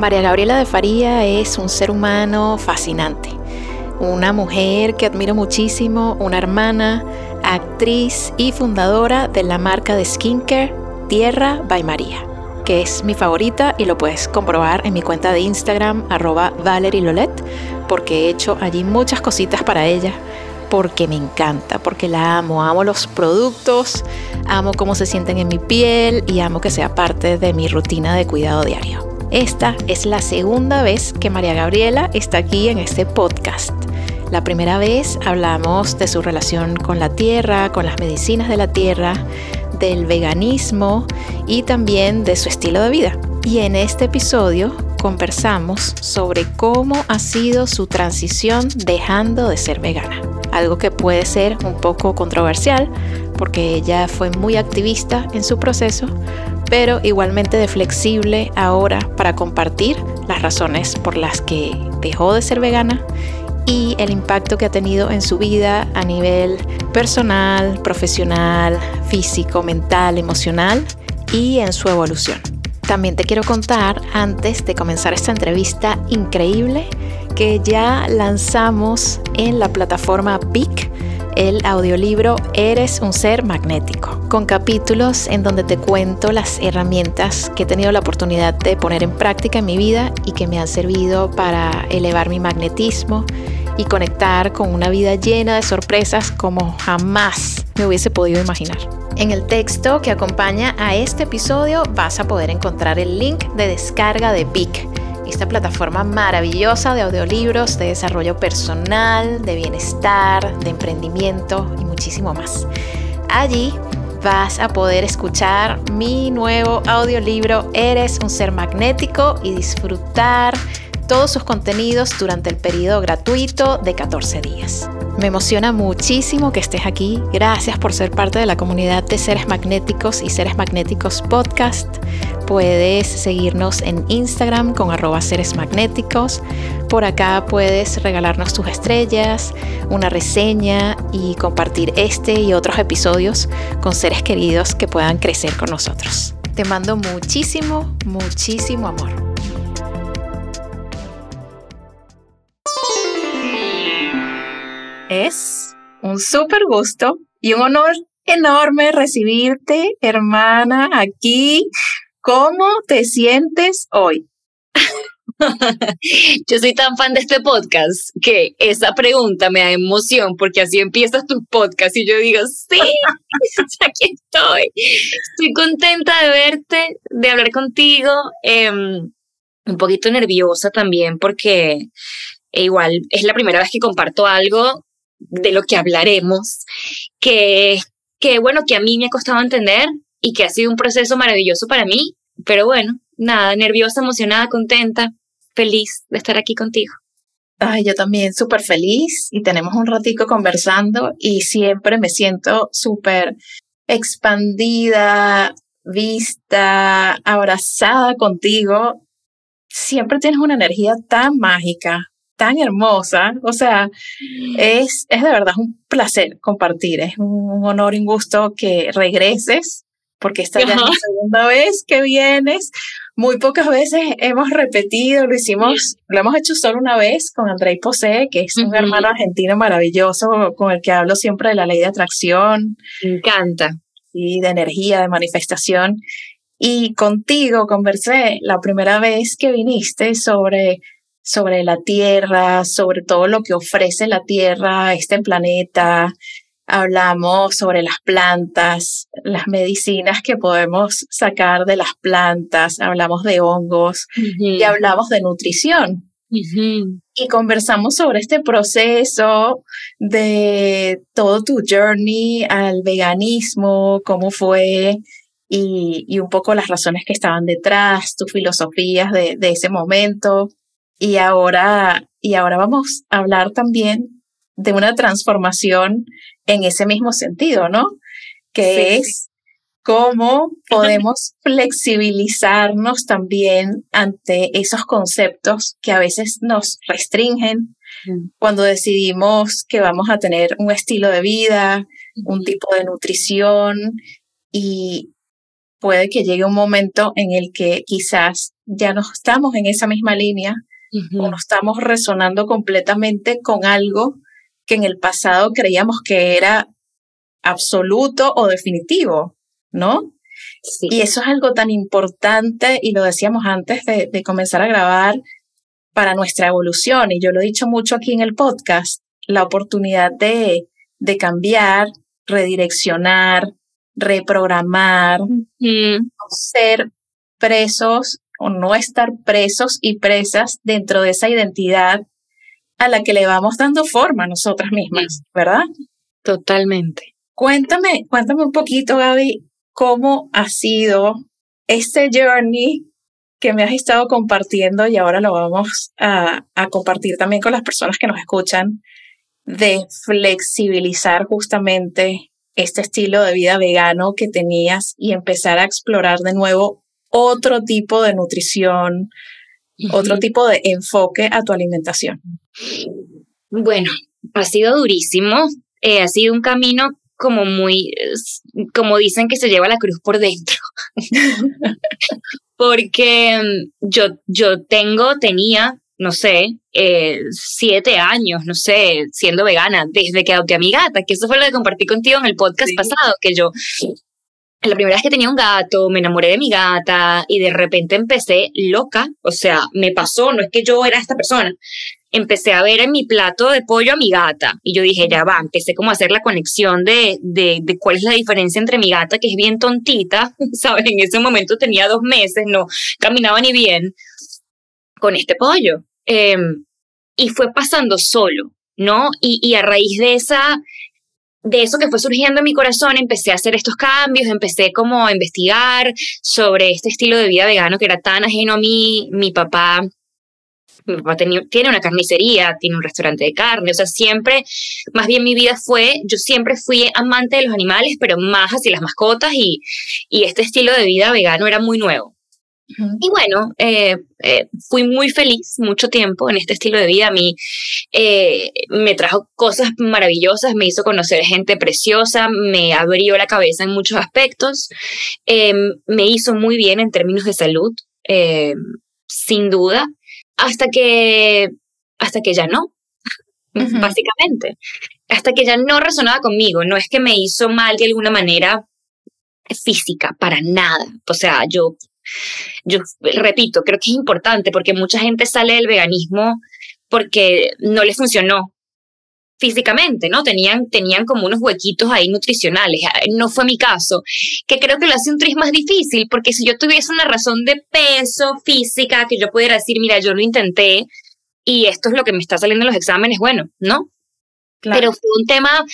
María Gabriela de Faría es un ser humano fascinante, una mujer que admiro muchísimo, una hermana, actriz y fundadora de la marca de skincare Tierra by María, que es mi favorita y lo puedes comprobar en mi cuenta de Instagram arroba porque he hecho allí muchas cositas para ella porque me encanta, porque la amo, amo los productos, amo cómo se sienten en mi piel y amo que sea parte de mi rutina de cuidado diario. Esta es la segunda vez que María Gabriela está aquí en este podcast. La primera vez hablamos de su relación con la tierra, con las medicinas de la tierra, del veganismo y también de su estilo de vida. Y en este episodio conversamos sobre cómo ha sido su transición dejando de ser vegana. Algo que puede ser un poco controversial porque ella fue muy activista en su proceso, pero igualmente de flexible ahora para compartir las razones por las que dejó de ser vegana y el impacto que ha tenido en su vida a nivel personal, profesional, físico, mental, emocional y en su evolución. También te quiero contar, antes de comenzar esta entrevista increíble, que ya lanzamos en la plataforma PIC el audiolibro Eres un ser magnético, con capítulos en donde te cuento las herramientas que he tenido la oportunidad de poner en práctica en mi vida y que me han servido para elevar mi magnetismo y conectar con una vida llena de sorpresas como jamás me hubiese podido imaginar. En el texto que acompaña a este episodio vas a poder encontrar el link de descarga de PIC esta plataforma maravillosa de audiolibros, de desarrollo personal, de bienestar, de emprendimiento y muchísimo más. Allí vas a poder escuchar mi nuevo audiolibro Eres un ser magnético y disfrutar todos sus contenidos durante el periodo gratuito de 14 días. Me emociona muchísimo que estés aquí. Gracias por ser parte de la comunidad de Seres Magnéticos y Seres Magnéticos Podcast. Puedes seguirnos en Instagram con arroba seres magnéticos. Por acá puedes regalarnos tus estrellas, una reseña y compartir este y otros episodios con seres queridos que puedan crecer con nosotros. Te mando muchísimo, muchísimo amor. Es un súper gusto y un honor enorme recibirte, hermana, aquí ¿Cómo te sientes hoy? Yo soy tan fan de este podcast que esa pregunta me da emoción porque así empiezas tu podcast y yo digo, sí, aquí estoy. Estoy contenta de verte, de hablar contigo. Em, un poquito nerviosa también porque igual es la primera vez que comparto algo de lo que hablaremos, que, que bueno, que a mí me ha costado entender, y que ha sido un proceso maravilloso para mí, pero bueno, nada, nerviosa, emocionada, contenta, feliz de estar aquí contigo. Ay, yo también súper feliz y tenemos un ratico conversando y siempre me siento súper expandida, vista, abrazada contigo. Siempre tienes una energía tan mágica, tan hermosa. O sea, es, es de verdad un placer compartir. Es un honor y un gusto que regreses porque esta ya es la segunda vez que vienes. Muy pocas veces hemos repetido, lo hicimos, lo hemos hecho solo una vez con Andrei Posé, que es un hermano argentino maravilloso con el que hablo siempre de la ley de atracción. Me encanta. Y de energía, de manifestación. Y contigo conversé la primera vez que viniste sobre, sobre la Tierra, sobre todo lo que ofrece la Tierra, este planeta, hablamos sobre las plantas, las medicinas que podemos sacar de las plantas, hablamos de hongos y hablamos de nutrición. Y conversamos sobre este proceso de todo tu journey al veganismo, cómo fue y, un poco las razones que estaban detrás, tus filosofías de, de ese momento. Y ahora, y ahora vamos a hablar también de una transformación en ese mismo sentido, ¿no? Que es cómo podemos flexibilizarnos también ante esos conceptos que a veces nos restringen mm. cuando decidimos que vamos a tener un estilo de vida, un tipo de nutrición y puede que llegue un momento en el que quizás ya no estamos en esa misma línea o no estamos resonando completamente con algo que en el pasado creíamos que era absoluto o definitivo, ¿no? Y eso es algo tan importante y lo decíamos antes de, comenzar a grabar para nuestra evolución. Y yo lo he dicho mucho aquí en el podcast, la oportunidad de, de cambiar, redireccionar, reprogramar, ser presos o no estar presos y presas dentro de esa identidad a la que le vamos dando forma a nosotras mismas, ¿verdad? Totalmente. Cuéntame, cuéntame un poquito, Gaby, cómo ha sido este journey que me has estado compartiendo y ahora lo vamos a, a compartir también con las personas que nos escuchan, de flexibilizar justamente este estilo de vida vegano que tenías y empezar a explorar de nuevo otro tipo de nutrición, otro tipo de enfoque a tu alimentación? Bueno, ha sido durísimo, eh, ha sido un camino como muy, como dicen que se lleva la cruz por dentro. Porque mm, yo, yo tengo, tenía, no sé, eh, siete años, no sé, siendo vegana, desde que adopté a mi gata, que eso fue lo que compartí contigo en el podcast pasado, que yo la primera vez que tenía un gato, me enamoré de mi gata y de repente empecé loca, o sea, me pasó, no es que yo era esta persona, empecé a ver en mi plato de pollo a mi gata y yo dije, ya va, empecé como a hacer la conexión de, de, cuál es la diferencia entre mi gata, que es bien tontita, ¿sabes? En ese momento tenía dos meses, no caminaba ni bien, con este pollo. Em, y fue pasando solo, ¿no? Y, y a raíz de esa de eso que fue surgiendo en mi corazón, empecé a hacer estos cambios, empecé como a investigar sobre este estilo de vida vegano que era tan ajeno a mí. Mi papá, mi papá tiene una carnicería, tiene un restaurante de carne, o sea, siempre, más bien mi vida fue, yo siempre fui amante de los animales, pero más hacia las mascotas y, y este estilo de vida vegano era muy nuevo. Y bueno, eh, eh, fui muy feliz mucho tiempo en este estilo de vida. A mí eh, me trajo cosas maravillosas, me hizo conocer gente preciosa, me abrió la cabeza en muchos aspectos, em, me hizo muy bien en términos de salud, em, sin duda, hasta que, hasta que ya no, básicamente, hasta que ya no resonaba conmigo. No es que me hizo mal de alguna manera física, para nada. O sea, yo yo repito, creo que es importante porque mucha gente sale del veganismo porque no les funcionó físicamente, ¿no? Tenían, tenían como unos huequitos ahí nutricionales. Ah, no fue mi caso, que creo que lo hace un tris más difícil, porque si yo tuviese una razón de peso física, que yo pudiera decir, mira, yo lo intenté y esto es lo que me está saliendo en los exámenes, bueno, ¿no? Pero fue un tema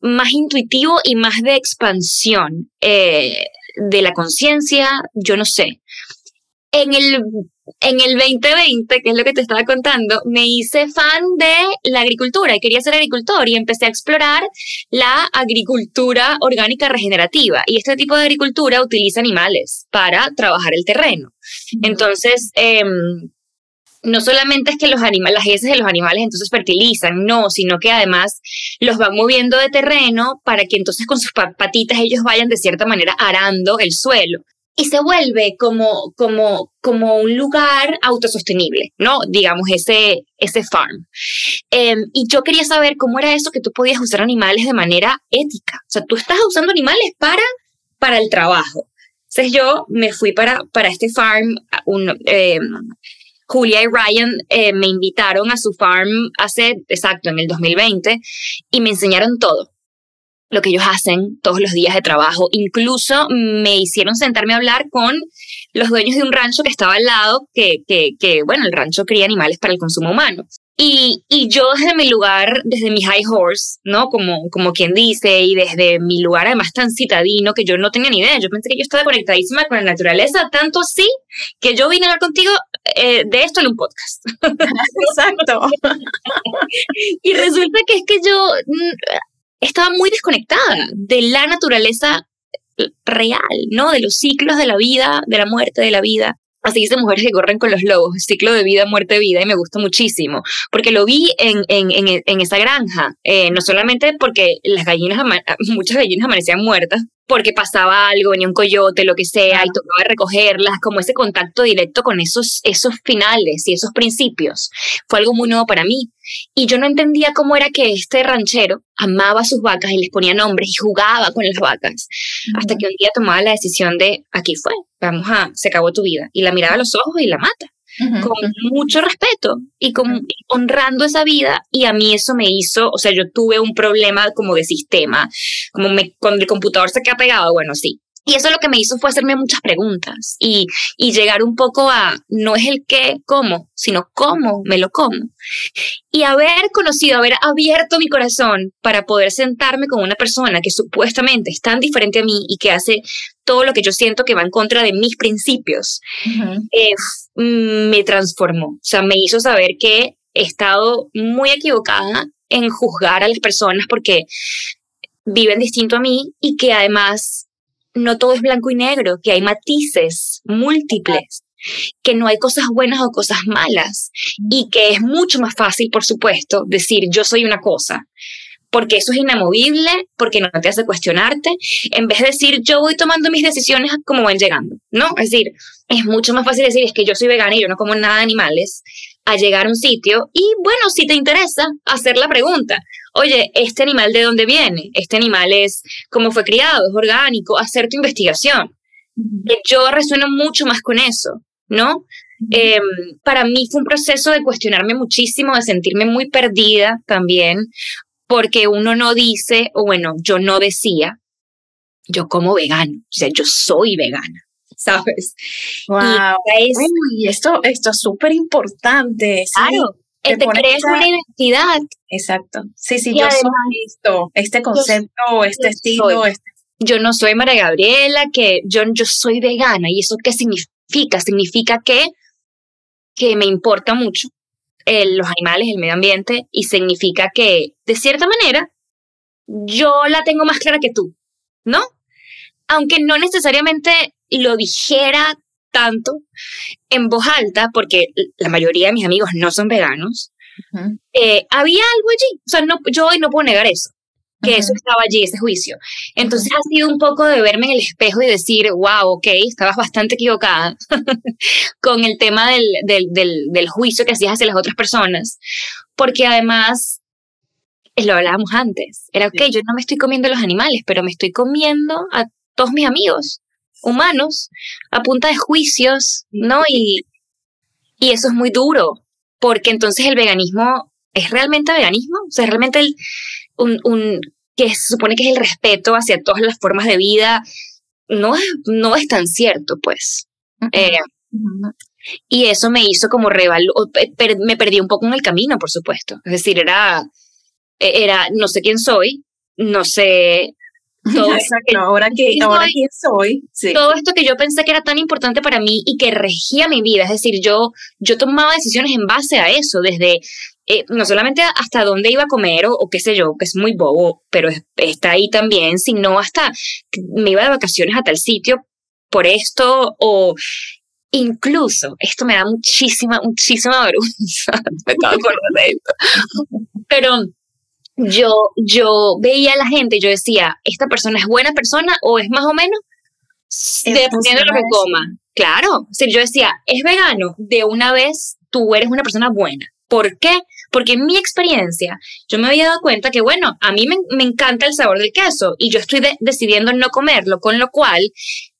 más intuitivo y más de expansión. Eh, de la conciencia, yo no sé. En el, en el 2020, que es lo que te estaba contando, me hice fan de la agricultura y quería ser agricultor y empecé a explorar la agricultura orgánica regenerativa. Y este tipo de agricultura utiliza animales para trabajar el terreno. Entonces, em, no solamente es que los animales, las heces de los animales entonces fertilizan, no, sino que además los van moviendo de terreno para que entonces con sus patitas ellos vayan de cierta manera arando el suelo. Y se vuelve como, como, como un lugar autosostenible, ¿no? Digamos, ese, ese farm. Em, y yo quería saber cómo era eso que tú podías usar animales de manera ética. O sea, tú estás usando animales para, para el trabajo. Entonces yo me fui para, para este farm, Julia y Ryan eh, me invitaron a su farm hace, exacto, en el 2020 y me enseñaron todo lo que ellos hacen todos los días de trabajo. Incluso me hicieron sentarme a hablar con los dueños de un rancho que estaba al lado, que, que, bueno, el rancho cría animales para el consumo humano. Y, y, yo desde mi lugar, desde mi high horse, ¿no? Como, como quien dice, y desde mi lugar además tan citadino que yo no tenía ni idea. Yo pensé que yo estaba conectadísima con la naturaleza, tanto así que yo vine a hablar contigo eh, de esto en un podcast. Exacto. y resulta que es que yo mm, estaba muy desconectada de la naturaleza real, ¿no? De los ciclos de la vida, de la muerte, de la vida. Así dice Mujeres que corren con los lobos, ciclo de vida, muerte, vida, y me gusta muchísimo, porque lo vi en, en, en, esa granja, eh, no solamente porque las gallinas, muchas gallinas amanecían muertas, porque pasaba algo, venía un coyote, lo que sea, y tocaba recogerlas, como ese contacto directo con esos, esos finales y esos principios. Fue algo muy nuevo para mí. Y yo no entendía cómo era que este ranchero amaba a sus vacas y les ponía nombres y jugaba con las vacas. Hasta que un día tomaba la decisión de, aquí fue, vamos a, se acabó tu vida. Y la miraba a los ojos y la mata con mucho respeto y con, honrando esa vida. Y a mí eso me hizo, o sea, yo tuve un problema como de sistema, como me, cuando el computador se queda pegado, bueno, sí, y eso lo que me hizo fue hacerme muchas preguntas y, y, llegar un poco a, no es el qué, cómo, sino cómo me lo como. Y haber conocido, haber abierto mi corazón para poder sentarme con una persona que supuestamente es tan diferente a mí y que hace todo lo que yo siento que va en contra de mis principios, eh, me transformó. O sea, me hizo saber que he estado muy equivocada en juzgar a las personas porque viven distinto a mí y que además no todo es blanco y negro, que hay matices múltiples, que no hay cosas buenas o cosas malas y que es mucho más fácil, por supuesto, decir yo soy una cosa, porque eso es inamovible, porque no te hace cuestionarte, en vez de decir yo voy tomando mis decisiones como van llegando, ¿no? Es decir, es mucho más fácil decir es que yo soy vegana y yo no como nada de animales, a llegar a un sitio y bueno, si te interesa, hacer la pregunta, oye, ¿este animal de dónde viene? ¿Este animal es cómo fue criado? ¿Es orgánico? Hacer tu investigación. Yo resueno mucho más con eso, ¿no? Em, para mí fue un proceso de cuestionarme muchísimo, de sentirme muy perdida también, porque uno no dice, o bueno, yo no decía, yo como vegano, o sea, yo soy vegana. ¿sabes? Wow. Y esto, esto es súper importante. Claro, te, crees una identidad. Exacto. Sí, sí, yo soy esto, este concepto, este estilo. Este yo no soy María Gabriela, que yo, yo soy vegana. ¿Y eso qué significa? Significa que, que me importa mucho los animales, el medio ambiente, y significa que, de cierta manera, yo la tengo más clara que tú, ¿no? Aunque no necesariamente lo dijera tanto en voz alta, porque la mayoría de mis amigos no son veganos, eh, había algo allí. O sea, no, yo hoy no puedo negar eso, que eso estaba allí, ese juicio. Entonces ha sido un poco de verme en el espejo y decir, wow, ok, estabas bastante equivocada con el tema del, del, del, del juicio que hacías hacia las otras personas, porque además lo hablábamos antes. Era, ok, yo no me estoy comiendo los animales, pero me estoy comiendo a todos mis amigos humanos a punta de juicios, ¿no? Y, y eso es muy duro, porque entonces el veganismo es realmente veganismo, o sea, realmente el, un, un, que se supone que es el respeto hacia todas las formas de vida, no, no es tan cierto, pues. Eh, y eso me hizo como revalu me perdí un poco en el camino, por supuesto. Es decir, era, era, no sé quién soy, no sé todo Exacto, ahora que ahora quién soy. Todo esto que yo pensé que era tan importante para mí y que regía mi vida, es decir, yo, yo tomaba decisiones en base a eso, desde eh, no solamente hasta dónde iba a comer o, qué sé yo, que es muy bobo, pero está ahí también, sino hasta me iba de vacaciones a tal sitio por esto o incluso, esto me da muchísima, muchísima vergüenza, me estaba acordando de esto, pero yo, yo veía a la gente y yo decía, ¿esta persona es buena persona o es más o menos? Dependiendo de lo que coma. Claro, si yo decía, es vegano, de una vez tú eres una persona buena. ¿Por qué? Porque en mi experiencia yo me había dado cuenta que, bueno, a mí me, encanta el sabor del queso y yo estoy decidiendo no comerlo, con lo cual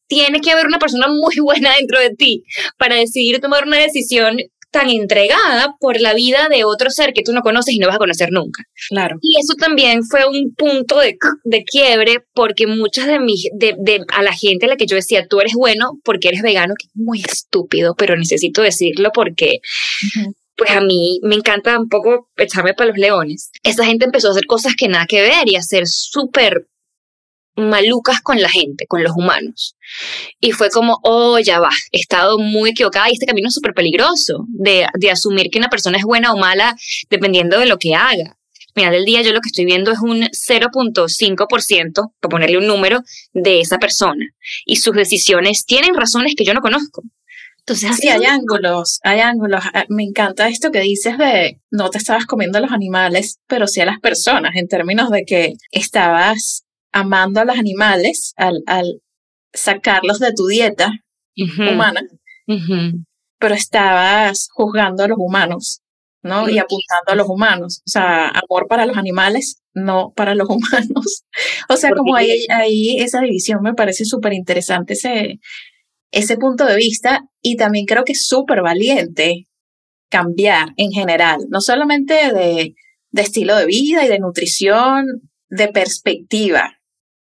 tiene que haber una persona muy buena dentro de ti para decidir tomar una decisión tan entregada por la vida de otro ser que tú no conoces y no vas a conocer nunca. Claro. Y eso también fue un punto de, de quiebre porque muchas de mis, de, de, a la gente a la que yo decía, tú eres bueno porque eres vegano, que es muy estúpido, pero necesito decirlo porque pues a mí me encanta un poco echarme para los leones. Esa gente empezó a hacer cosas que nada que ver y a ser súper malucas con la gente, con los humanos. Y fue como, oh, ya va, he estado muy equivocada y este camino es súper peligroso de, de asumir que una persona es buena o mala dependiendo de lo que haga. Al final del día yo lo que estoy viendo es un 0.5%, para ponerle un número, de esa persona. Y sus decisiones tienen razones que yo no conozco. Entonces, sí, hay ángulos, hay ángulos. Ah, me encanta esto que dices de no te estabas comiendo a los animales, pero sí a las personas, en términos de que estabas amando a los animales al, al sacarlos de tu dieta humana, pero estabas juzgando a los humanos, ¿no? Y apuntando a los humanos. O sea, amor para los animales, no para los humanos. o sea, como ahí, ahí esa división me parece súper interesante ese, ese punto de vista y también creo que es súper valiente cambiar en general, no solamente de, de estilo de vida y de nutrición, de perspectiva,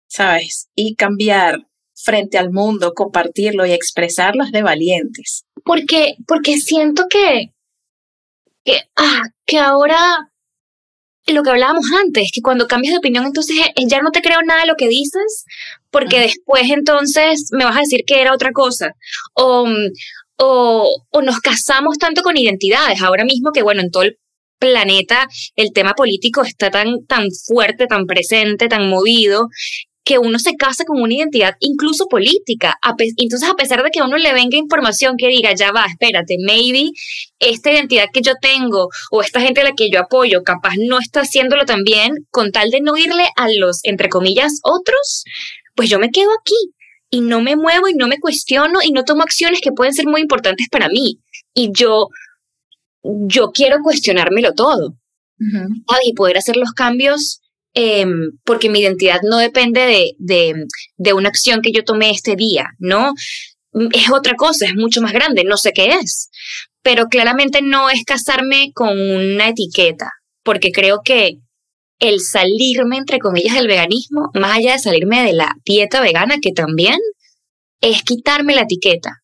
¿sabes? Y cambiar frente al mundo, compartirlo y expresarlo es de valientes. Porque, porque siento que, que, ah, que ahora lo que hablábamos antes, que cuando cambias de opinión, entonces eh, ya no te creo nada de lo que dices, porque después entonces me vas a decir que era otra cosa. O, o, o nos casamos tanto con identidades. Ahora mismo que, bueno, en todo el planeta el tema político está tan, tan fuerte, tan presente, tan movido, que uno se casa con una identidad incluso política. Entonces, a pesar de que a uno le venga información que diga, ya va, espérate, maybe esta identidad que yo tengo o esta gente a la que yo apoyo capaz no está haciéndolo tan bien, con tal de no irle a los, entre comillas, otros, pues yo me quedo aquí y no me muevo y no me cuestiono y no tomo acciones que pueden ser muy importantes para mí. Y yo, yo quiero cuestionármelo todo. Y poder hacer los cambios Em, porque mi identidad no depende de, de, de, una acción que yo tomé este día, ¿no? Es otra cosa, es mucho más grande, no sé qué es, pero claramente no es casarme con una etiqueta, porque creo que el salirme, entre comillas, del veganismo, más allá de salirme de la dieta vegana, que también es quitarme la etiqueta,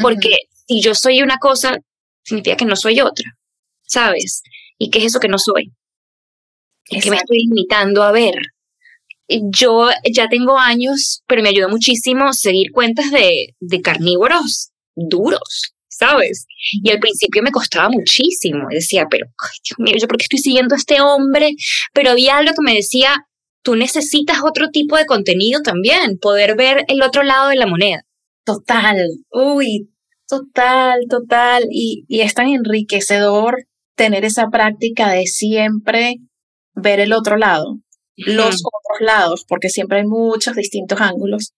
porque si yo soy una cosa, significa que no soy otra, ¿sabes? ¿Y qué es eso que no soy? Que me estoy limitando a ver. Yo ya tengo años, pero me ayudó muchísimo seguir cuentas de, de carnívoros duros, ¿sabes? Y al principio me costaba muchísimo. Decía, pero, Dios mío, ¿yo por qué estoy siguiendo a este hombre? Pero había algo que me decía, tú necesitas otro tipo de contenido también, poder ver el otro lado de la moneda. Total, uy, total, total. Y, y es tan enriquecedor tener esa práctica de siempre ver el otro lado, los otros lados, porque siempre hay muchos distintos ángulos,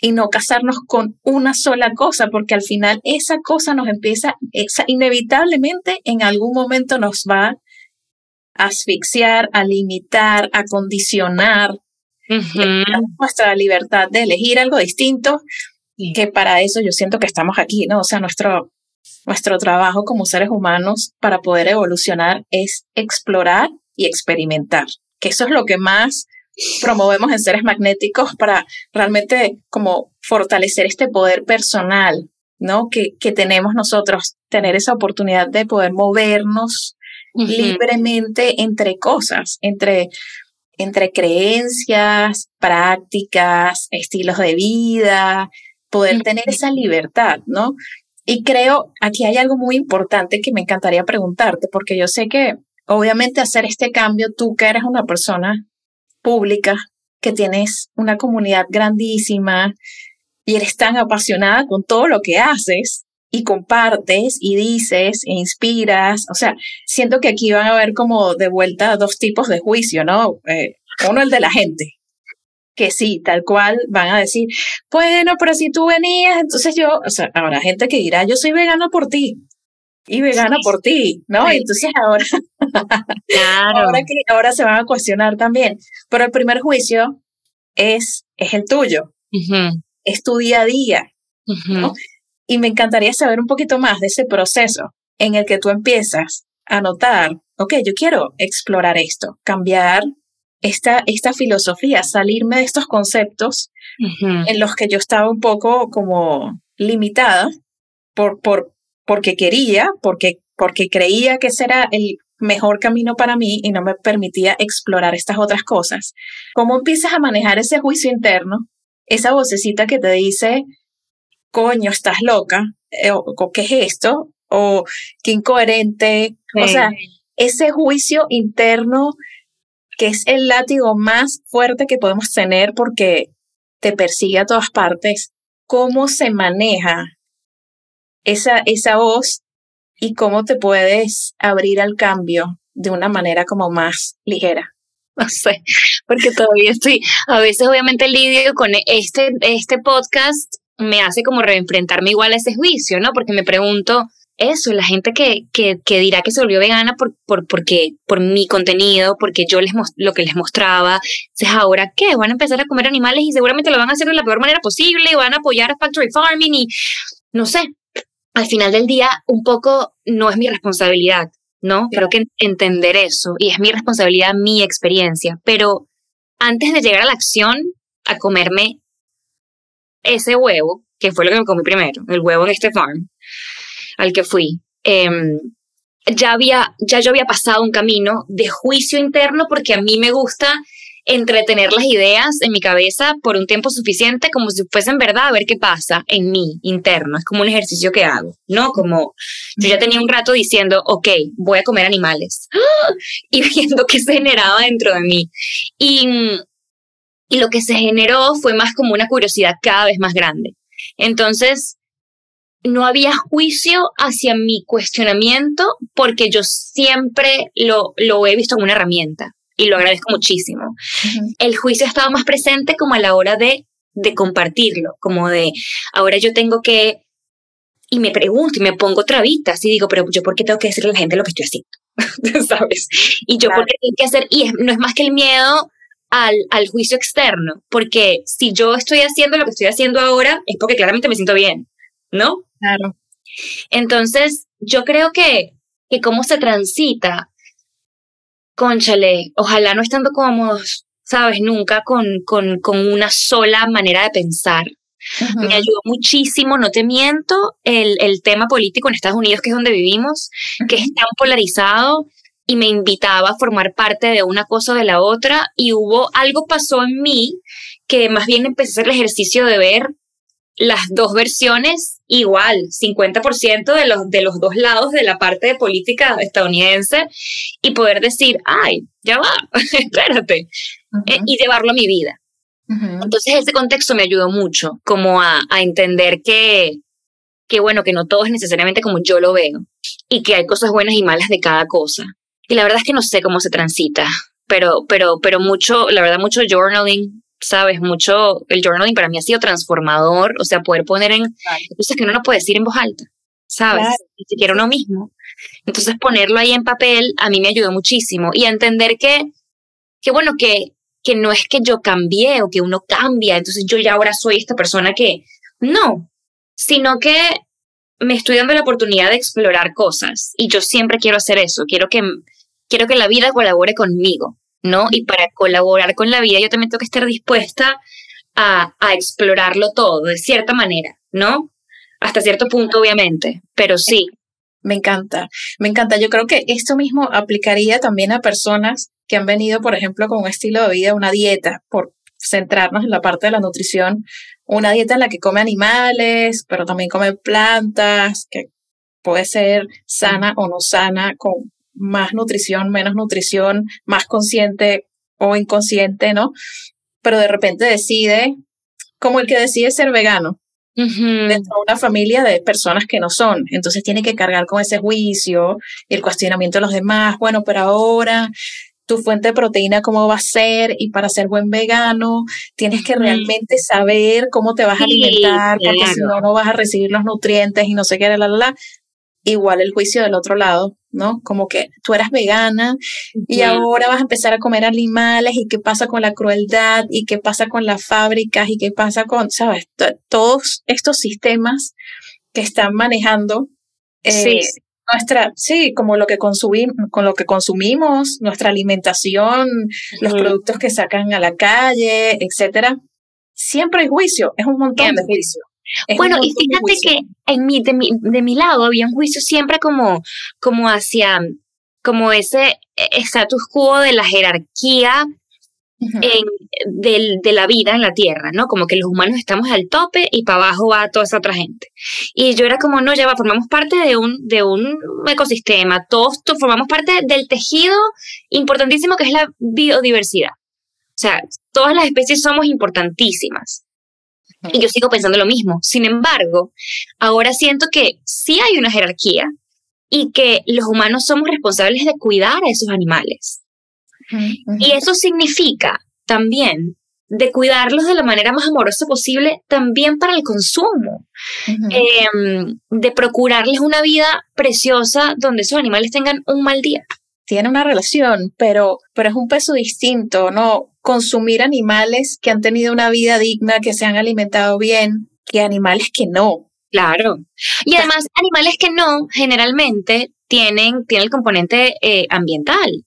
y no casarnos con una sola cosa, porque al final esa cosa nos empieza, esa, inevitablemente en algún momento nos va a asfixiar, a limitar, a condicionar nuestra libertad de elegir algo distinto, que para eso yo siento que estamos aquí, ¿no? O sea, nuestro, nuestro trabajo como seres humanos para poder evolucionar es explorar y experimentar, que eso es lo que más promovemos en seres magnéticos para realmente como fortalecer este poder personal, ¿no? Que, que tenemos nosotros, tener esa oportunidad de poder movernos libremente entre cosas, entre, entre creencias, prácticas, estilos de vida, poder tener esa libertad, ¿no? Y creo, aquí hay algo muy importante que me encantaría preguntarte, porque yo sé que obviamente hacer este cambio, tú que eres una persona pública, que tienes una comunidad grandísima y eres tan apasionada con todo lo que haces y compartes y dices e inspiras, o sea, siento que aquí van a haber como de vuelta dos tipos de juicio, ¿no? Eh, uno el de la gente, que sí, tal cual van a decir, bueno, pero si tú venías, entonces yo, o sea, habrá gente que dirá, yo soy vegano por ti y vegana por ti, ¿no? Entonces ahora, ahora, que, ahora se van a cuestionar también. Pero el primer juicio es, es el tuyo, es tu día a día, ¿no? Y me encantaría saber un poquito más de ese proceso en el que tú empiezas a notar, ok, yo quiero explorar esto, cambiar esta, esta filosofía, salirme de estos conceptos en los que yo estaba un poco como limitada por, por, porque quería, porque porque creía que ese era el mejor camino para mí y no me permitía explorar estas otras cosas. ¿Cómo empiezas a manejar ese juicio interno? Esa vocecita que te dice, coño, estás loca, eh, o, qué es esto, o qué incoherente. O sea, ese juicio interno que es el látigo más fuerte que podemos tener porque te persigue a todas partes. ¿Cómo se maneja esa, esa voz y cómo te puedes abrir al cambio de una manera como más ligera? No sé, porque todavía estoy, a veces obviamente lidio con este, este podcast, me hace como reenfrentarme igual a ese juicio, ¿no? Porque me pregunto, eso, la gente que, que, que, dirá que se volvió vegana por, por, porque, por mi contenido, porque yo les lo que les mostraba. Entonces, ¿ahora qué? Van a empezar a comer animales y seguramente lo van a hacer de la peor manera posible y van a apoyar a Factory Farming y no sé. Al final del día, un poco no es mi responsabilidad, ¿no? Creo que entender eso y es mi responsabilidad, mi experiencia. Pero antes de llegar a la acción, a comerme ese huevo, que fue lo que me comí primero, el huevo en este farm, al que fui, em, ya, había, ya yo había pasado un camino de juicio interno porque a mí me gusta entretener las ideas en mi cabeza por un tiempo suficiente como si fuesen verdad a ver qué pasa en mí interno. Es como un ejercicio que hago, ¿no? Como yo ya tenía un rato diciendo, ok, voy a comer animales y viendo qué se generaba dentro de mí. Y, y lo que se generó fue más como una curiosidad cada vez más grande. Entonces, no había juicio hacia mi cuestionamiento porque yo siempre lo, lo he visto como una herramienta y lo agradezco muchísimo. El juicio estaba más presente como a la hora de, de compartirlo, como de ahora yo tengo que, y me pregunto y me pongo trabitas y digo, pero yo por qué tengo que decirle a la gente lo que estoy haciendo, ¿sabes? Y yo por qué tengo que hacer, y no es más que el miedo al, al juicio externo, porque si yo estoy haciendo lo que estoy haciendo ahora es porque claramente me siento bien, ¿no? Claro. Entonces, yo creo que, que cómo se transita, conchale, ojalá no estando cómodos, sabes, nunca con, con, con una sola manera de pensar. Me ayudó muchísimo, no te miento, el, el, tema político en Estados Unidos, que es donde vivimos, que es tan polarizado y me invitaba a formar parte de una cosa o de la otra y hubo algo pasó en mí que más bien empecé a hacer el ejercicio de ver las dos versiones igual, 50% de los, de los dos lados de la parte de política estadounidense y poder decir, ay, ya va, espérate, eh, y llevarlo a mi vida. Entonces ese contexto me ayudó mucho como a, a entender que, que, bueno, que no todo es necesariamente como yo lo veo y que hay cosas buenas y malas de cada cosa. Y la verdad es que no sé cómo se transita, pero, pero, pero mucho, la verdad, mucho journaling, sabes, mucho, el journaling para mí ha sido transformador, o sea, poder poner en cosas que uno no puede decir en voz alta, sabes, ni siquiera uno mismo. Entonces ponerlo ahí en papel a mí me ayudó muchísimo y a entender que, que bueno, que, que no es que yo cambié o que uno cambia, entonces yo ya ahora soy esta persona que, no, sino que me estoy dando la oportunidad de explorar cosas y yo siempre quiero hacer eso, quiero que, quiero que la vida colabore conmigo, ¿no? Y para colaborar con la vida yo también tengo que estar dispuesta a, a explorarlo todo, de cierta manera, ¿no? Hasta cierto punto, obviamente, pero sí. Me encanta, me encanta. Yo creo que esto mismo aplicaría también a personas que han venido, por ejemplo, con un estilo de vida, una dieta, por centrarnos en la parte de la nutrición, una dieta en la que come animales, pero también come plantas, que puede ser sana o no sana, con más nutrición, menos nutrición, más consciente o inconsciente, ¿no? Pero de repente decide, como el que decide ser vegano, dentro de una familia de personas que no son. Entonces tiene que cargar con ese juicio y el cuestionamiento de los demás. Bueno, pero ahora tu fuente de proteína cómo va a ser y para ser buen vegano tienes que realmente saber cómo te vas a alimentar porque si no no vas a recibir los nutrientes y no sé qué, la, la, la. Igual el juicio del otro lado, ¿no? Como que tú eras vegana y ahora vas a empezar a comer animales y qué pasa con la crueldad y qué pasa con las fábricas y qué pasa con, ¿sabes? todos estos sistemas que están manejando eh, nuestra, sí, como lo que consumimos, con lo que consumimos, nuestra alimentación, los productos que sacan a la calle, etcétera. Siempre hay juicio, es un montón de juicio. Bueno, y fíjate que en mi, de, mi, de mi lado había un juicio siempre como, como hacia como ese status quo de la jerarquía en, de la vida en la Tierra, ¿no? Como que los humanos estamos al tope y para abajo va toda esa otra gente. Y yo era como, no, ya va, formamos parte de un, de un ecosistema, todos, formamos parte del tejido importantísimo que es la biodiversidad. O sea, todas las especies somos importantísimas. Y yo sigo pensando lo mismo. Sin embargo, ahora siento que sí hay una jerarquía y que los humanos somos responsables de cuidar a esos animales. Y eso significa también de cuidarlos de la manera más amorosa posible también para el consumo, em, de procurarles una vida preciosa donde esos animales tengan un mal día. Tiene una relación, pero, pero es un peso distinto, ¿no? Consumir animales que han tenido una vida digna, que se han alimentado bien, que animales que no. Claro. Y además, animales que no, generalmente tienen, tienen el componente eh, ambiental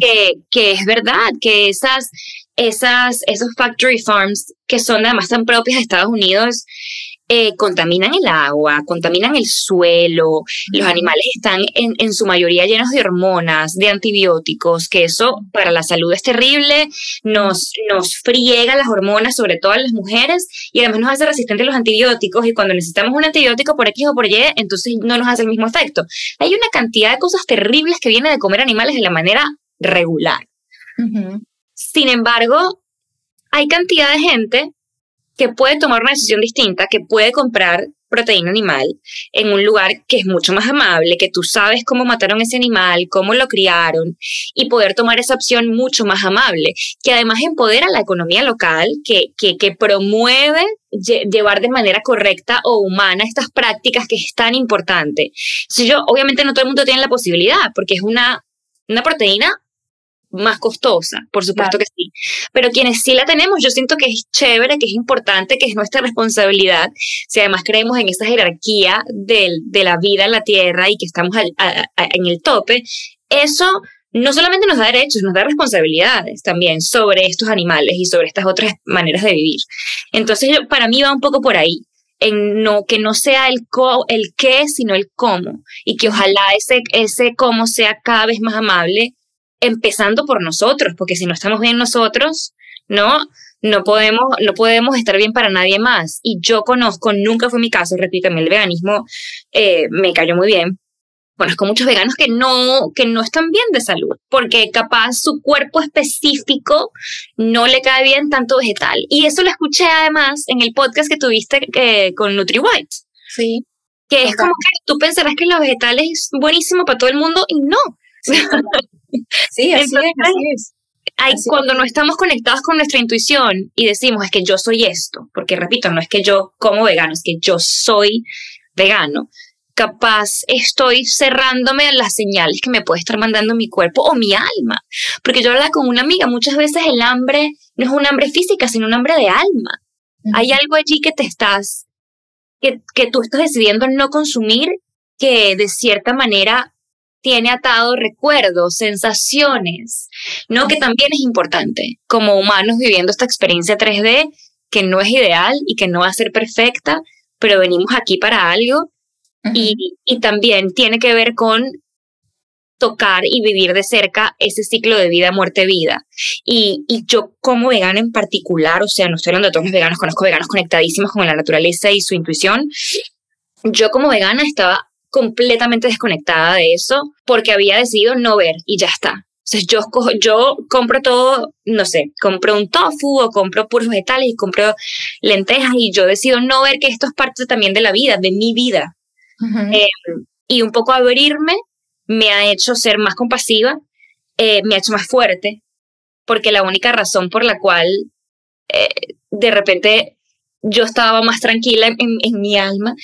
que, que es verdad, que esas, esas, esos factory farms que son además tan propias de Estados Unidos, eh, contaminan el agua, contaminan el suelo, los animales están en, en, su mayoría llenos de hormonas, de antibióticos, que eso para la salud es terrible, nos, nos friega las hormonas, sobre todo a las mujeres, y además nos hace resistentes a los antibióticos, y cuando necesitamos un antibiótico por X o por Y, entonces no nos hace el mismo efecto. Hay una cantidad de cosas terribles que vienen de comer animales de la manera regular. Sin embargo, hay cantidad de gente que puede tomar una decisión distinta, que puede comprar proteína animal en un lugar que es mucho más amable, que tú sabes cómo mataron ese animal, cómo lo criaron y poder tomar esa opción mucho más amable, que además empodera la economía local, que, que, que promueve llevar de manera correcta o humana estas prácticas que es tan importante. Si yo, obviamente no todo el mundo tiene la posibilidad, porque es una, una proteína más costosa, por supuesto que sí. Pero quienes sí la tenemos, yo siento que es chévere, que es importante, que es nuestra responsabilidad, si además creemos en esa jerarquía de, de la vida en la Tierra y que estamos en el tope, eso no solamente nos da derechos, nos da responsabilidades también sobre estos animales y sobre estas otras maneras de vivir. Entonces, para mí va un poco por ahí en no que no sea el el qué sino el cómo y que ojalá ese ese cómo sea cada vez más amable empezando por nosotros, porque si no estamos bien nosotros, ¿no? No podemos, no podemos estar bien para nadie más. Y yo conozco, nunca fue mi caso, repito, el veganismo eh, me cayó muy bien. Conozco muchos veganos que no, que no están bien de salud, porque capaz su cuerpo específico no le cae bien tanto vegetal. Y eso lo escuché además en el podcast que tuviste eh, con NutriWhite. Sí. Que es como que tú pensarás que los vegetales es buenísimo para todo el mundo y no. Sí, así es, Hay, cuando no estamos conectados con nuestra intuición y decimos es que yo soy esto, porque repito, no es que yo como vegano, es que yo soy vegano, capaz estoy cerrándome a las señales que me puede estar mandando mi cuerpo o mi alma. Porque yo hablaba con una amiga, muchas veces el hambre no es un hambre física, sino un hambre de alma. Hay algo allí que te estás, que, que tú estás decidiendo no consumir, que de cierta manera tiene atado recuerdos, sensaciones, ¿no? Que también es importante como humanos viviendo esta experiencia 3D que no es ideal y que no va a ser perfecta, pero venimos aquí para algo y, y también tiene que ver con tocar y vivir de cerca ese ciclo de vida, muerte, vida. Y, y, yo como vegana en particular, o sea, no estoy hablando de todos los veganos, conozco veganos conectadísimos con la naturaleza y su intuición, yo como vegana estaba completamente desconectada de eso porque había decidido no ver y ya está. Entonces yo, yo compro todo, no sé, compro un tofu o compro puros vegetales y compro lentejas y yo decido no ver que esto es parte también de la vida, de mi vida. Em, y un poco abrirme me ha hecho ser más compasiva, eh, me ha hecho más fuerte, porque la única razón por la cual eh, de repente yo estaba más tranquila en, mi alma,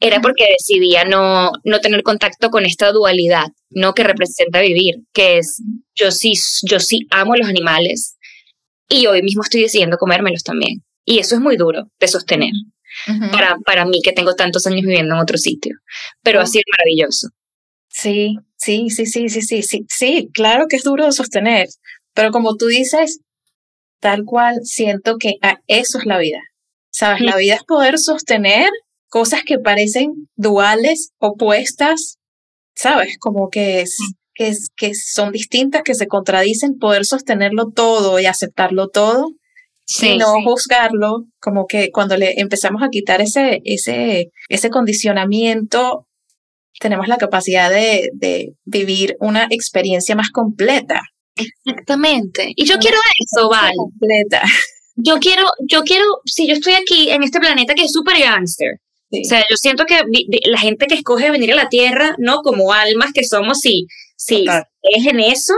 era porque decidía no, no tener contacto con esta dualidad, ¿no? Que representa vivir, que es, yo sí, yo sí amo los animales y hoy mismo estoy decidiendo comérmelos también. Y eso es muy duro de sostener para, para mí que tengo tantos años viviendo en otro sitio, pero ha sido maravilloso. Sí, sí, sí, sí, sí, sí, sí, sí, claro que es duro de sostener, pero como tú dices, tal cual siento que eso es la vida ¿Sabes? La vida es poder sostener cosas que parecen duales, opuestas, ¿sabes? Como que, es, que, que son distintas, que se contradicen, poder sostenerlo todo y aceptarlo todo. y no juzgarlo, como que cuando le empezamos a quitar ese, ese, ese condicionamiento, tenemos la capacidad de, de vivir una experiencia más completa. Exactamente. Y yo quiero eso, Val. Completa. Yo quiero, yo quiero, si yo estoy aquí en este planeta que es súper gangster, o sea, yo siento que la gente que escoge venir a la Tierra, ¿no? Como almas que somos, si, si es en eso,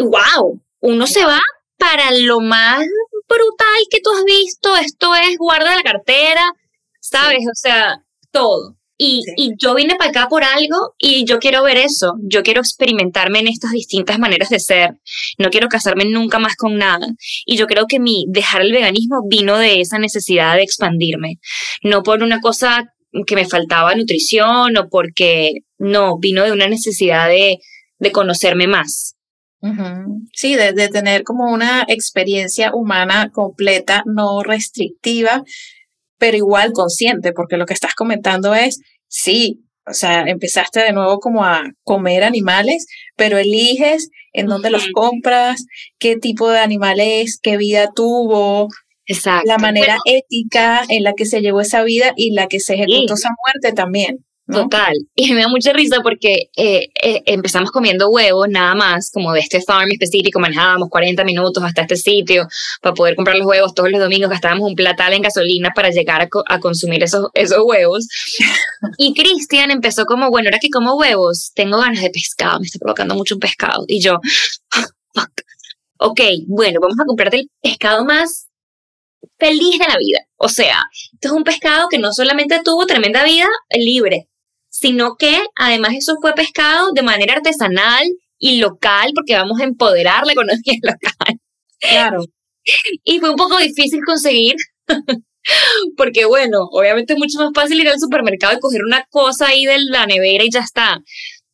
wow, eh, uno se va para lo más brutal que tú has visto, esto es guarda la cartera, ¿sabes? O sea, todo. Y, y, yo vine para acá por algo y yo quiero ver eso. Yo quiero experimentarme en estas distintas maneras de ser. No quiero casarme nunca más con nada. Y yo creo que mi dejar el veganismo vino de esa necesidad de expandirme. No por una cosa que me faltaba nutrición o porque no, vino de una necesidad de, de conocerme más. Sí, de, de tener como una experiencia humana completa, no restrictiva, pero igual consciente, porque lo que estás comentando es, sí, o sea, empezaste de nuevo como a comer animales, pero eliges en dónde los compras, qué tipo de animal es, qué vida tuvo, Exacto. la manera ética en la que se llevó esa vida y la que se ejecutó esa muerte también. Total. Y me da mucha risa porque eh, eh, empezamos comiendo huevos nada más, como de este farm específico, manejábamos 40 minutos hasta este sitio para poder comprar los huevos todos los domingos, gastábamos un platal en gasolina para llegar a, consumir esos, esos huevos. y Cristian empezó como, bueno, ahora que como huevos, tengo ganas de pescado, me está provocando mucho un pescado. Y yo, ok, bueno, vamos a comprarte el pescado más feliz de la vida. O sea, esto es un pescado que no solamente tuvo tremenda vida libre, sino que además eso fue pescado de manera artesanal y local, porque vamos a empoderar la economía local. Claro. Y fue un poco difícil conseguir, porque bueno, obviamente es mucho más fácil ir al supermercado y coger una cosa ahí de la nevera y ya está.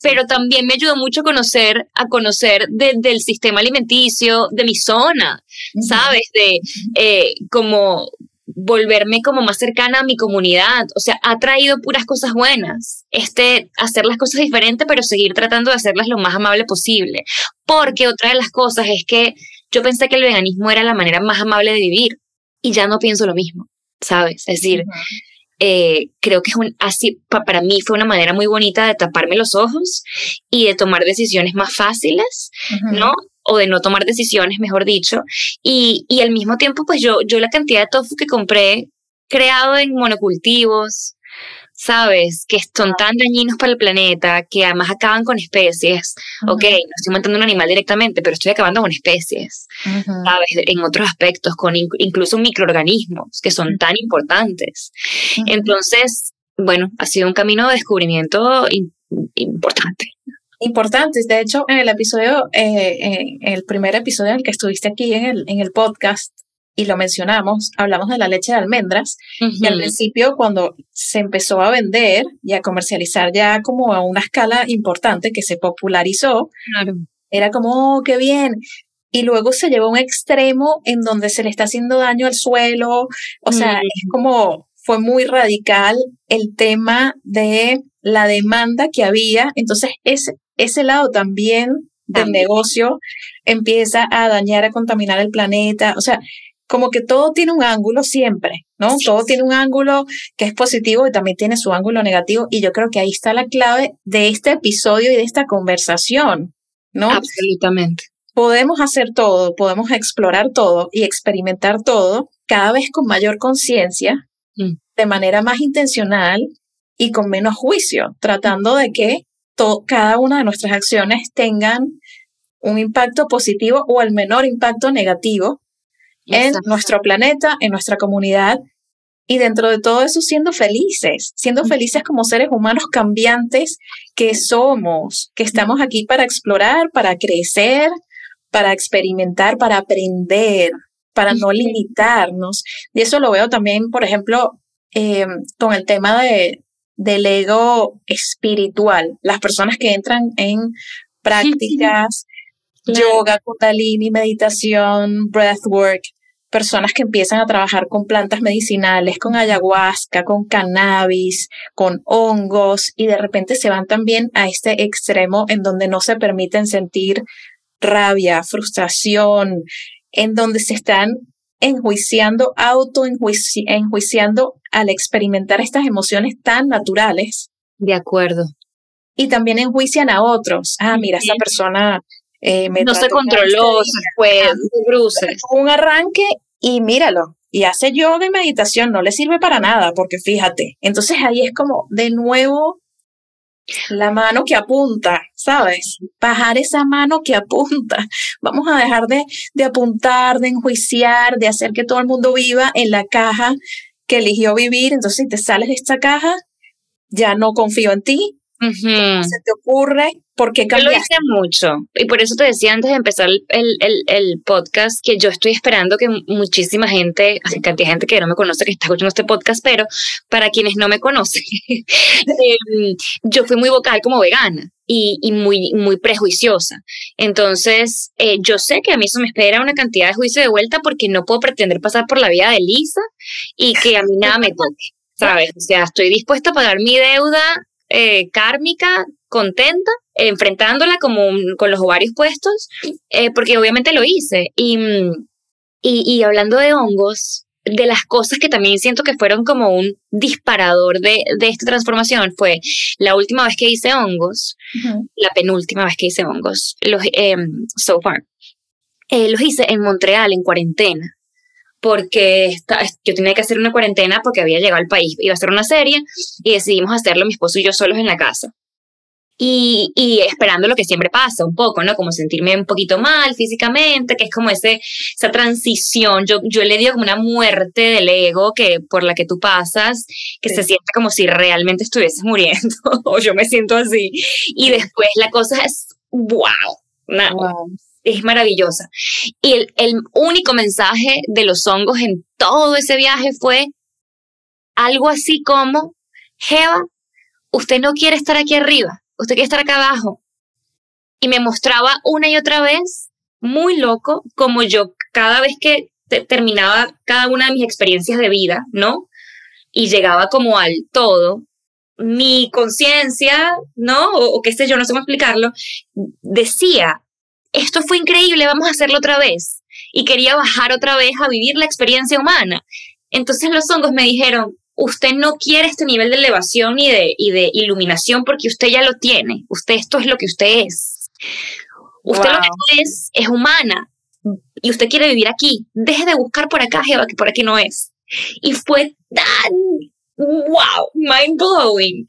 Pero también me ayudó mucho a conocer, a conocer del sistema alimenticio de mi zona, ¿sabes? De eh, como volverme como más cercana a mi comunidad. O sea, ha traído puras cosas buenas. Este, hacer las cosas diferentes, pero seguir tratando de hacerlas lo más amable posible. Porque otra de las cosas es que yo pensé que el veganismo era la manera más amable de vivir y ya no pienso lo mismo, ¿sabes? Es decir, eh, creo que es un, así, para mí fue una manera muy bonita de taparme los ojos y de tomar decisiones más fáciles, ¿no? O de no tomar decisiones, mejor dicho. Y, y al mismo tiempo, pues yo, yo la cantidad de tofu que compré, creado en monocultivos, ¿sabes? Que son tan dañinos para el planeta, que además acaban con especies. Ok, no estoy matando un animal directamente, pero estoy acabando con especies, ¿sabes? En otros aspectos, con incluso microorganismos que son tan importantes. Entonces, bueno, ha sido un camino de descubrimiento importante importantes. De hecho, en el episodio, eh, en el primer episodio en el que estuviste aquí en el, en el podcast y lo mencionamos, hablamos de la leche de almendras y al principio cuando se empezó a vender y a comercializar ya como a una escala importante que se popularizó, era como, oh, qué bien. Y luego se llevó a un extremo en donde se le está haciendo daño al suelo. O sea, es como, fue muy radical el tema de la demanda que había. Entonces, ese, ese lado también del negocio empieza a dañar, a contaminar el planeta. O sea, como que todo tiene un ángulo siempre, ¿no? todo tiene un ángulo que es positivo y también tiene su ángulo negativo. Y yo creo que ahí está la clave de este episodio y de esta conversación, ¿no? Absolutamente. Podemos hacer todo, podemos explorar todo y experimentar todo cada vez con mayor conciencia, mm. de manera más intencional y con menos juicio, tratando de que cada una de nuestras acciones tengan un impacto positivo o el menor impacto negativo en nuestro planeta, en nuestra comunidad y dentro de todo eso siendo felices, siendo felices como seres humanos cambiantes que somos, que estamos aquí para explorar, para crecer, para experimentar, para aprender, para no limitarnos. Y eso lo veo también, por ejemplo, eh, con el tema de, del ego espiritual. Las personas que entran en prácticas, yoga, kundalini, meditación, breathwork, personas que empiezan a trabajar con plantas medicinales, con ayahuasca, con cannabis, con hongos, y de repente se van también a este extremo en donde no se permiten sentir rabia, frustración, en donde se están enjuiciando, auto enjuiciando al experimentar estas emociones tan naturales. De acuerdo. Y también enjuician a otros. Ah, mira, esa persona eh, no se controló, se fue, bruces. Un arranque y míralo. Y hace yoga y meditación, no le sirve para nada, porque fíjate. Entonces ahí es como de nuevo la mano que apunta, ¿sabes? Bajar esa mano que apunta. Vamos a dejar de, de apuntar, de enjuiciar, de hacer que todo el mundo viva en la caja que eligió vivir. Entonces, si te sales de esta caja, ya no confío en ti, se te ocurre? ¿Por qué Yo lo hice mucho y por eso te decía antes de empezar el, el, el, podcast que yo estoy esperando que muchísima gente, cantidad de gente que no me conoce, que está escuchando este podcast, pero para quienes no me conocen, em, yo fui muy vocal como vegana y, y muy, muy prejuiciosa. Entonces, eh, yo sé que a mí eso me espera una cantidad de juicio de vuelta porque no puedo pretender pasar por la vida de Lisa y que a mí nada me toque. ¿Sabes? O sea, estoy dispuesta a pagar mi deuda eh, kármica, contenta, enfrentándola como con los ovarios puestos, eh, porque obviamente lo hice. Y, y, hablando de hongos, de las cosas que también siento que fueron como un disparador de, de esta transformación fue la última vez que hice hongos, la penúltima vez que hice hongos, los, em, so far. Eh, los hice en Montreal, en cuarentena porque yo tenía que hacer una cuarentena porque había llegado al país, iba a hacer una serie y decidimos hacerlo mi esposo y yo solos en la casa. Y, y, esperando lo que siempre pasa, un poco, ¿no? Como sentirme un poquito mal físicamente, que es como ese, esa transición. Yo, yo le digo como una muerte del ego que, por la que tú pasas, que se siente como si realmente estuvieses muriendo, o yo me siento así. Y después la cosa es, wow, wow es maravillosa. Y el, el único mensaje de los hongos en todo ese viaje fue algo así como, Jeva, usted no quiere estar aquí arriba, usted quiere estar acá abajo. Y me mostraba una y otra vez, muy loco, como yo cada vez que terminaba cada una de mis experiencias de vida, ¿no? Y llegaba como al todo, mi conciencia, ¿no? O, o, qué sé yo, no sé cómo explicarlo, decía, esto fue increíble, vamos a hacerlo otra vez. Y quería bajar otra vez a vivir la experiencia humana. Entonces los hongos me dijeron, usted no quiere este nivel de elevación y de, y de iluminación porque usted ya lo tiene. Usted esto es lo que usted es. Usted lo que es es humana y usted quiere vivir aquí. Deje de buscar por acá, Jeva, que por aquí no es. Y fue tan, wow, mind blowing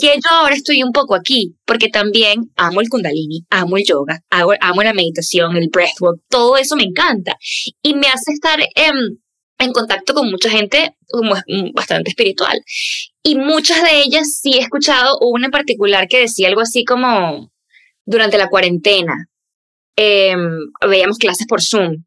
que yo ahora estoy un poco aquí, porque también amo el kundalini, amo el yoga, amo, amo la meditación, el breathwork, todo eso me encanta. Y me hace estar en, en contacto con mucha gente como bastante espiritual. Y muchas de ellas sí he escuchado, una en particular que decía algo así como durante la cuarentena, em, veíamos clases por Zoom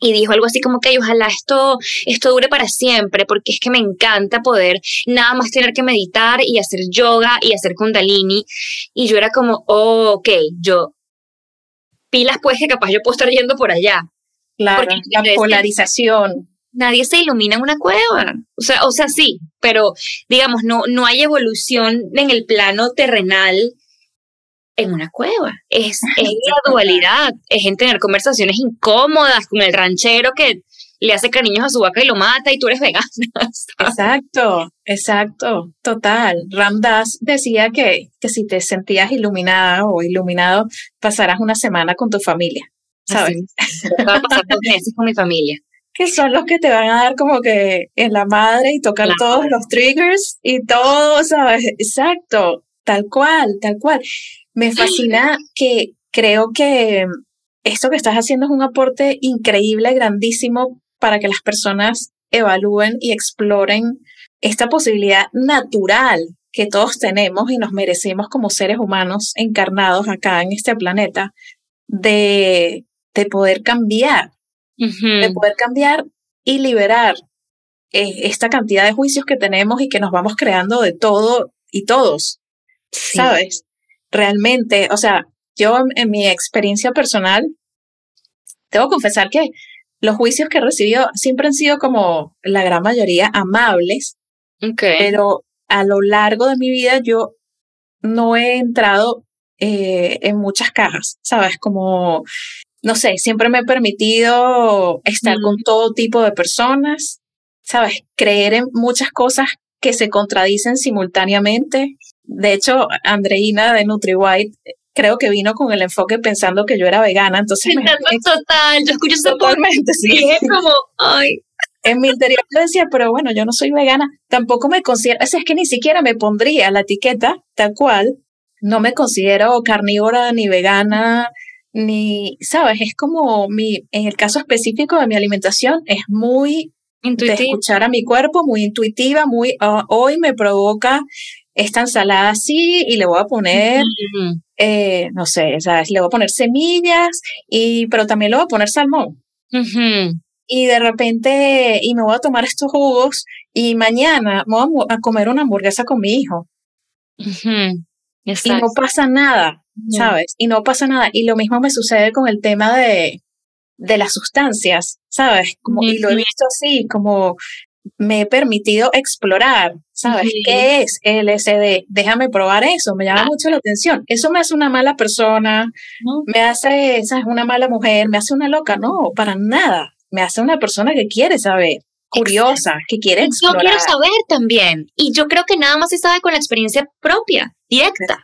y dijo algo así como que ojalá esto, esto dure para siempre, porque es que me encanta poder nada más tener que meditar y hacer yoga y hacer kundalini. Y yo era como, oh, ok, yo, pilas pues que capaz yo puedo estar yendo por allá. Claro, la polarización. Nadie se ilumina en una cueva. O sea, o sea, sí, pero digamos, no, no hay evolución en el plano terrenal en una cueva. Es, es la dualidad, es en tener conversaciones incómodas con el ranchero que le hace cariños a su vaca y lo mata y tú eres vegana. Exacto, exacto, total. Ramdas decía que, que si te sentías iluminada o iluminado, pasarás una semana con tu familia, ¿sabes? A pasar dos meses con mi familia. Que son los que te van a dar como que en la madre y tocar todos los triggers y todo, ¿sabes? Exacto, tal cual, tal cual. Me fascina que creo que esto que estás haciendo es un aporte increíble, grandísimo para que las personas evalúen y exploren esta posibilidad natural que todos tenemos y nos merecemos como seres humanos encarnados acá en este planeta de, de poder cambiar, de poder cambiar y liberar eh, esta cantidad de juicios que tenemos y que nos vamos creando de todo y todos, ¿sabes? realmente, o sea, yo en mi experiencia personal, tengo que confesar que los juicios que he recibido siempre han sido como la gran mayoría amables, pero a lo largo de mi vida yo no he entrado eh, en muchas cajas, ¿sabes? Como, no sé, siempre me he permitido estar con todo tipo de personas, ¿sabes? Creer en muchas cosas que se contradicen simultáneamente. De hecho, Andreina de NutriWhite creo que vino con el enfoque pensando que yo era vegana, entonces... Me, total, yo escucho totalmente, sí. como, ay. En mi interior yo decía, pero bueno, yo no soy vegana, tampoco me considero, es que ni siquiera me pondría la etiqueta tal cual, no me considero carnívora ni vegana, ni, sabes, es como mi, en el caso específico de mi alimentación, es muy de escuchar a mi cuerpo, muy intuitiva, muy, ah, hoy me provoca esta ensalada así y le voy a poner, eh, no sé, ¿sabes? Le voy a poner semillas, y, pero también le voy a poner salmón. Y de repente, y me voy a tomar estos jugos y mañana voy a, comer una hamburguesa con mi hijo. Y no pasa nada, ¿sabes? Y no pasa nada. Y lo mismo me sucede con el tema de, de las sustancias, ¿sabes? Como, Y lo he visto así, como me he permitido explorar, ¿sabes? ¿Qué es LSD? Déjame probar eso, me llama mucho la atención. Eso me hace una mala persona, me hace, ¿sabes? Una mala mujer, me hace una loca, no, para nada. Me hace una persona que quiere saber, curiosa, que quiere explorar. Yo quiero saber también. Y yo creo que nada más se sabe con la experiencia propia, directa.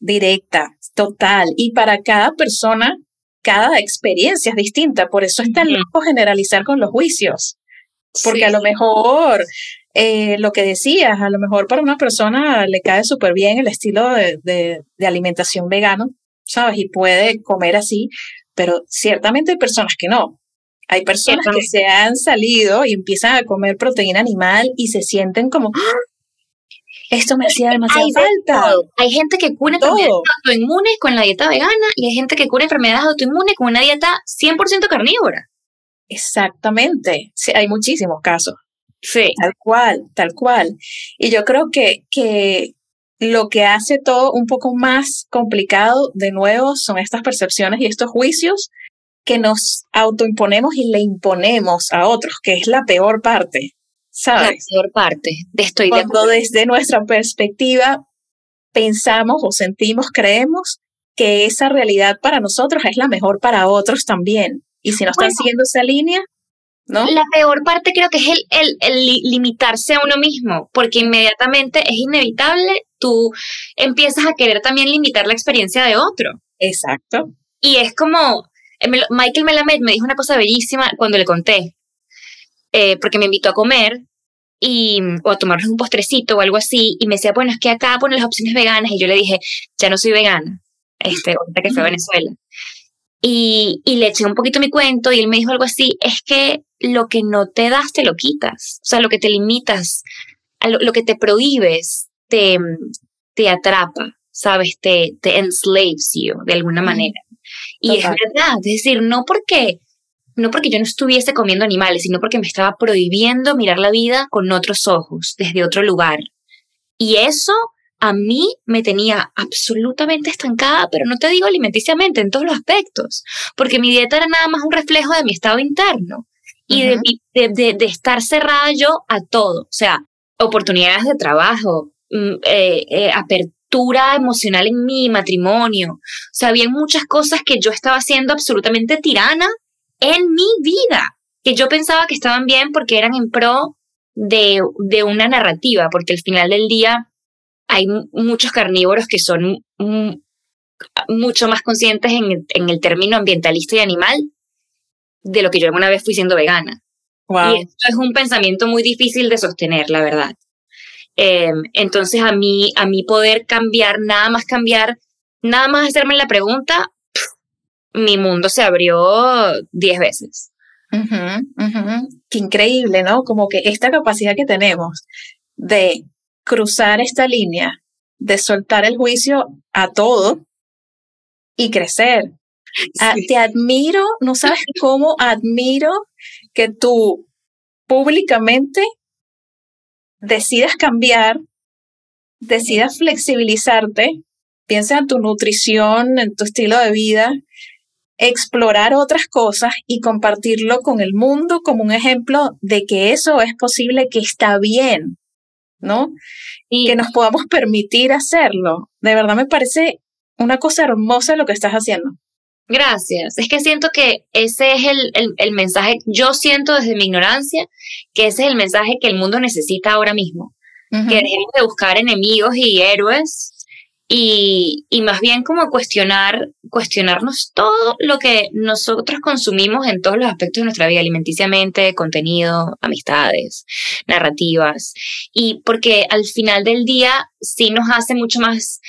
Directa, total. Y para cada persona, cada experiencia es distinta. Por eso es tan loco generalizar con los juicios. Porque a lo mejor, eh, lo que decías, a lo mejor para una persona le cae súper bien el estilo de, de, alimentación vegano, ¿sabes? Y puede comer así, pero ciertamente hay personas que no. Hay personas que se han salido y empiezan a comer proteína animal y se sienten como, ¡Ah! Esto me hacía demasiado falta. Hay gente que cura enfermedades autoinmunes con la dieta vegana y hay gente que cura enfermedades autoinmunes con una dieta 100% carnívora. Exactamente, sí, hay muchísimos casos. Sí. Tal cual, tal cual. Y yo creo que, que lo que hace todo un poco más complicado, de nuevo, son estas percepciones y estos juicios que nos autoimponemos y le imponemos a otros, que es la peor parte. ¿Sabes? La peor parte. De estoy Cuando desde nuestra perspectiva pensamos o sentimos, creemos que esa realidad para nosotros es la mejor para otros también. Y si no están siguiendo esa línea, ¿no? La peor parte creo que es el, el, el, limitarse a uno mismo, porque inmediatamente es inevitable, tú empiezas a querer también limitar la experiencia de otro. Exacto. Y es como, eh, Michael Melamed me dijo una cosa bellísima cuando le conté, eh, porque me invitó a comer y, o a tomarnos un postrecito o algo así, y me decía, bueno, es que acá ponen las opciones veganas, y yo le dije, ya no soy vegana, este, ahorita que fue a Venezuela. Y, y, le eché un poquito mi cuento y él me dijo algo así, es que lo que no te das te lo quitas, o sea, lo que te limitas, lo, que te prohíbes te, te atrapa, ¿sabes? Te, te enslaves you de alguna manera. Y es verdad, es decir, no porque, no porque yo no estuviese comiendo animales, sino porque me estaba prohibiendo mirar la vida con otros ojos, desde otro lugar. Y eso a mí me tenía absolutamente estancada, pero no te digo alimenticiamente, en todos los aspectos, porque mi dieta era nada más un reflejo de mi estado interno y de, de, estar cerrada yo a todo, o sea, oportunidades de trabajo, mm, eh, eh, apertura emocional en mi matrimonio, o sea, había muchas cosas que yo estaba haciendo absolutamente tirana en mi vida, que yo pensaba que estaban bien porque eran en pro de, de una narrativa, porque al final del día hay muchos carnívoros que son mucho más conscientes en, el término ambientalista y animal de lo que yo alguna vez fui siendo vegana. Y esto es un pensamiento muy difícil de sostener, la verdad. Em, entonces, a mí, a mí poder cambiar, nada más cambiar, nada más hacerme la pregunta, mi mundo se abrió diez veces. Qué increíble, ¿no? Como que esta capacidad que tenemos de cruzar esta línea de soltar el juicio a todo y crecer. Ah, te admiro, no sabes cómo admiro que tú públicamente decidas cambiar, decidas flexibilizarte, piensa en tu nutrición, en tu estilo de vida, explorar otras cosas y compartirlo con el mundo como un ejemplo de que eso es posible, que está bien, ¿no? Y que nos podamos permitir hacerlo. De verdad me parece una cosa hermosa lo que estás haciendo. Gracias. Es que siento que ese es el, el, mensaje, yo siento desde mi ignorancia que ese es el mensaje que el mundo necesita ahora mismo. Que dejemos de buscar enemigos y héroes y, y, más bien como cuestionar, cuestionarnos todo lo que nosotros consumimos en todos los aspectos de nuestra vida, alimenticiamente, contenido, amistades, narrativas. Y porque al final del día sí nos hace mucho más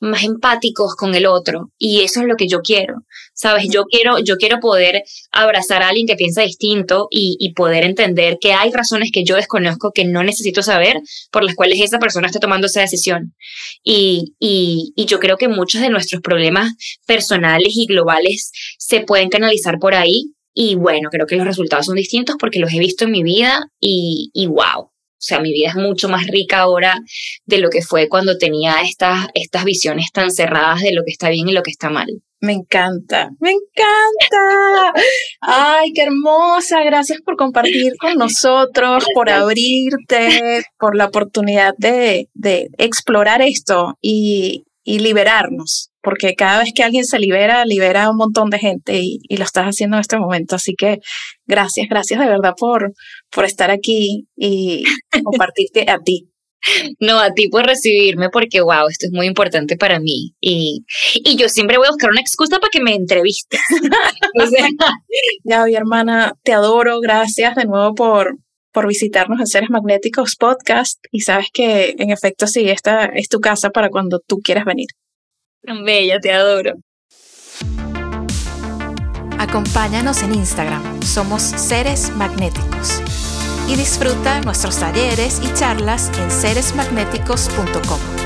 más empáticos con el otro y eso es lo que yo quiero, ¿sabes? Yo quiero, yo quiero poder abrazar a alguien que piensa distinto y, y, poder entender que hay razones que yo desconozco que no necesito saber por las cuales esa persona está tomando esa decisión. Y, y, y yo creo que muchos de nuestros problemas personales y globales se pueden canalizar por ahí y bueno, creo que los resultados son distintos porque los he visto en mi vida y, y wow, o sea, mi vida es mucho más rica ahora de lo que fue cuando tenía estas, estas visiones tan cerradas de lo que está bien y lo que está mal. Me encanta, me encanta. Ay, qué hermosa. Gracias por compartir con nosotros, por abrirte, por la oportunidad de, de explorar esto y, y liberarnos porque cada vez que alguien se libera, libera a un montón de gente y, lo estás haciendo en este momento. Así que gracias, gracias de verdad por, por estar aquí y compartirte a ti. No, a ti por recibirme, porque wow, esto es muy importante para mí. Y, y yo siempre voy a buscar una excusa para que me entrevistes. ya, mi hermana, te adoro. Gracias de nuevo por, por visitarnos en Seres Magnéticos Podcast. Y sabes que, en efecto, sí, esta es tu casa para cuando tú quieras venir. Bella, te adoro. Acompáñanos en Instagram, somos Seres Magnéticos. Y disfruta nuestros talleres y charlas en seresmagnéticos.com.